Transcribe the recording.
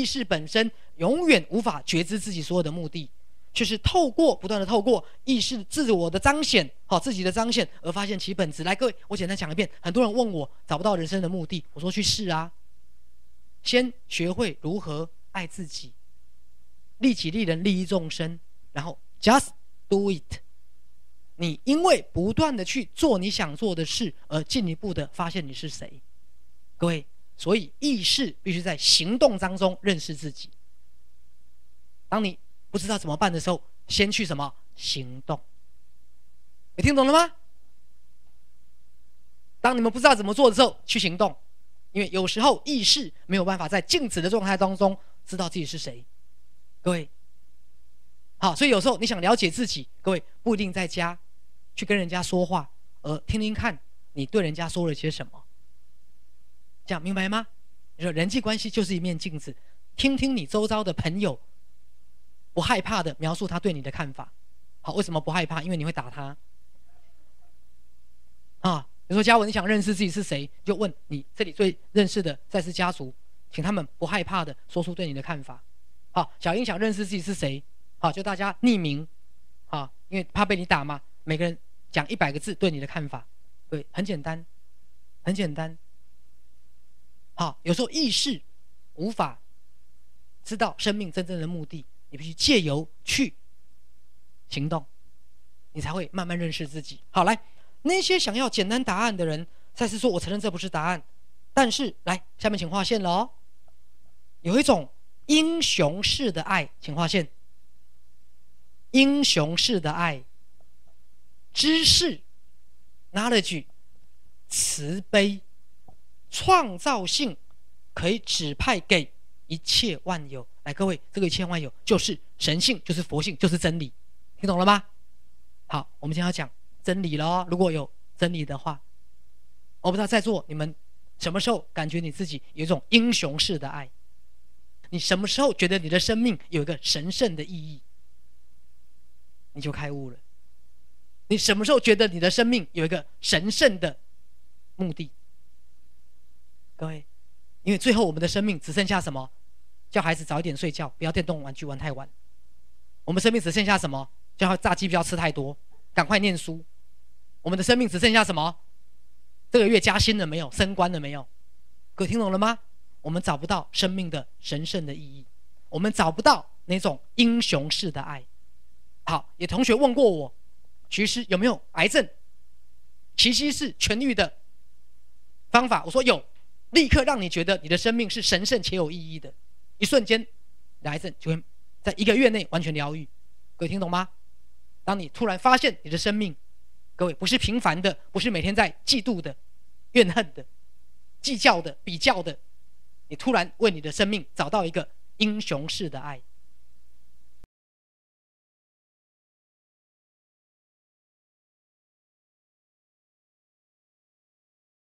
意识本身永远无法觉知自己所有的目的，却是透过不断的透过意识自我的彰显，好自己的彰显而发现其本质。来，各位，我简单讲一遍。很多人问我找不到人生的目的，我说去试啊，先学会如何爱自己，利己利人利益众生，然后 just do it。你因为不断的去做你想做的事，而进一步的发现你是谁。各位，所以意识必须在行动当中认识自己。当你不知道怎么办的时候，先去什么行动？你听懂了吗？当你们不知道怎么做的时候，去行动，因为有时候意识没有办法在静止的状态当中知道自己是谁。各位，好，所以有时候你想了解自己，各位不一定在家。去跟人家说话，而听听看你对人家说了些什么，这样明白吗？你说人际关系就是一面镜子，听听你周遭的朋友不害怕的描述他对你的看法。好，为什么不害怕？因为你会打他。啊，比如说嘉文，你想认识自己是谁，就问你这里最认识的在世家族，请他们不害怕的说出对你的看法。好，小英想认识自己是谁，好，就大家匿名，啊，因为怕被你打嘛，每个人。讲一百个字对你的看法，对，很简单，很简单。好，有时候意识无法知道生命真正的目的，你必须借由去行动，你才会慢慢认识自己。好，来，那些想要简单答案的人，再次说，我承认这不是答案，但是来，下面请划线了哦。有一种英雄式的爱，请划线。英雄式的爱。知识，knowledge，慈悲，创造性，可以指派给一切万有。来，各位，这个一切万有就是神性，就是佛性，就是真理，听懂了吗？好，我们今天要讲真理了。如果有真理的话，我不知道在座你们什么时候感觉你自己有一种英雄式的爱？你什么时候觉得你的生命有一个神圣的意义？你就开悟了。你什么时候觉得你的生命有一个神圣的目的？各位，因为最后我们的生命只剩下什么？叫孩子早一点睡觉，不要电动玩具玩太晚。我们生命只剩下什么？叫炸鸡不要吃太多，赶快念书。我们的生命只剩下什么？这个月加薪了没有？升官了没有？各位听懂了吗？我们找不到生命的神圣的意义，我们找不到那种英雄式的爱。好，有同学问过我。其实有没有癌症？奇迹是痊愈的方法。我说有，立刻让你觉得你的生命是神圣且有意义的，一瞬间，癌症就会在一个月内完全疗愈。各位听懂吗？当你突然发现你的生命，各位不是平凡的，不是每天在嫉妒的、怨恨的、计较的、比较的，你突然为你的生命找到一个英雄式的爱。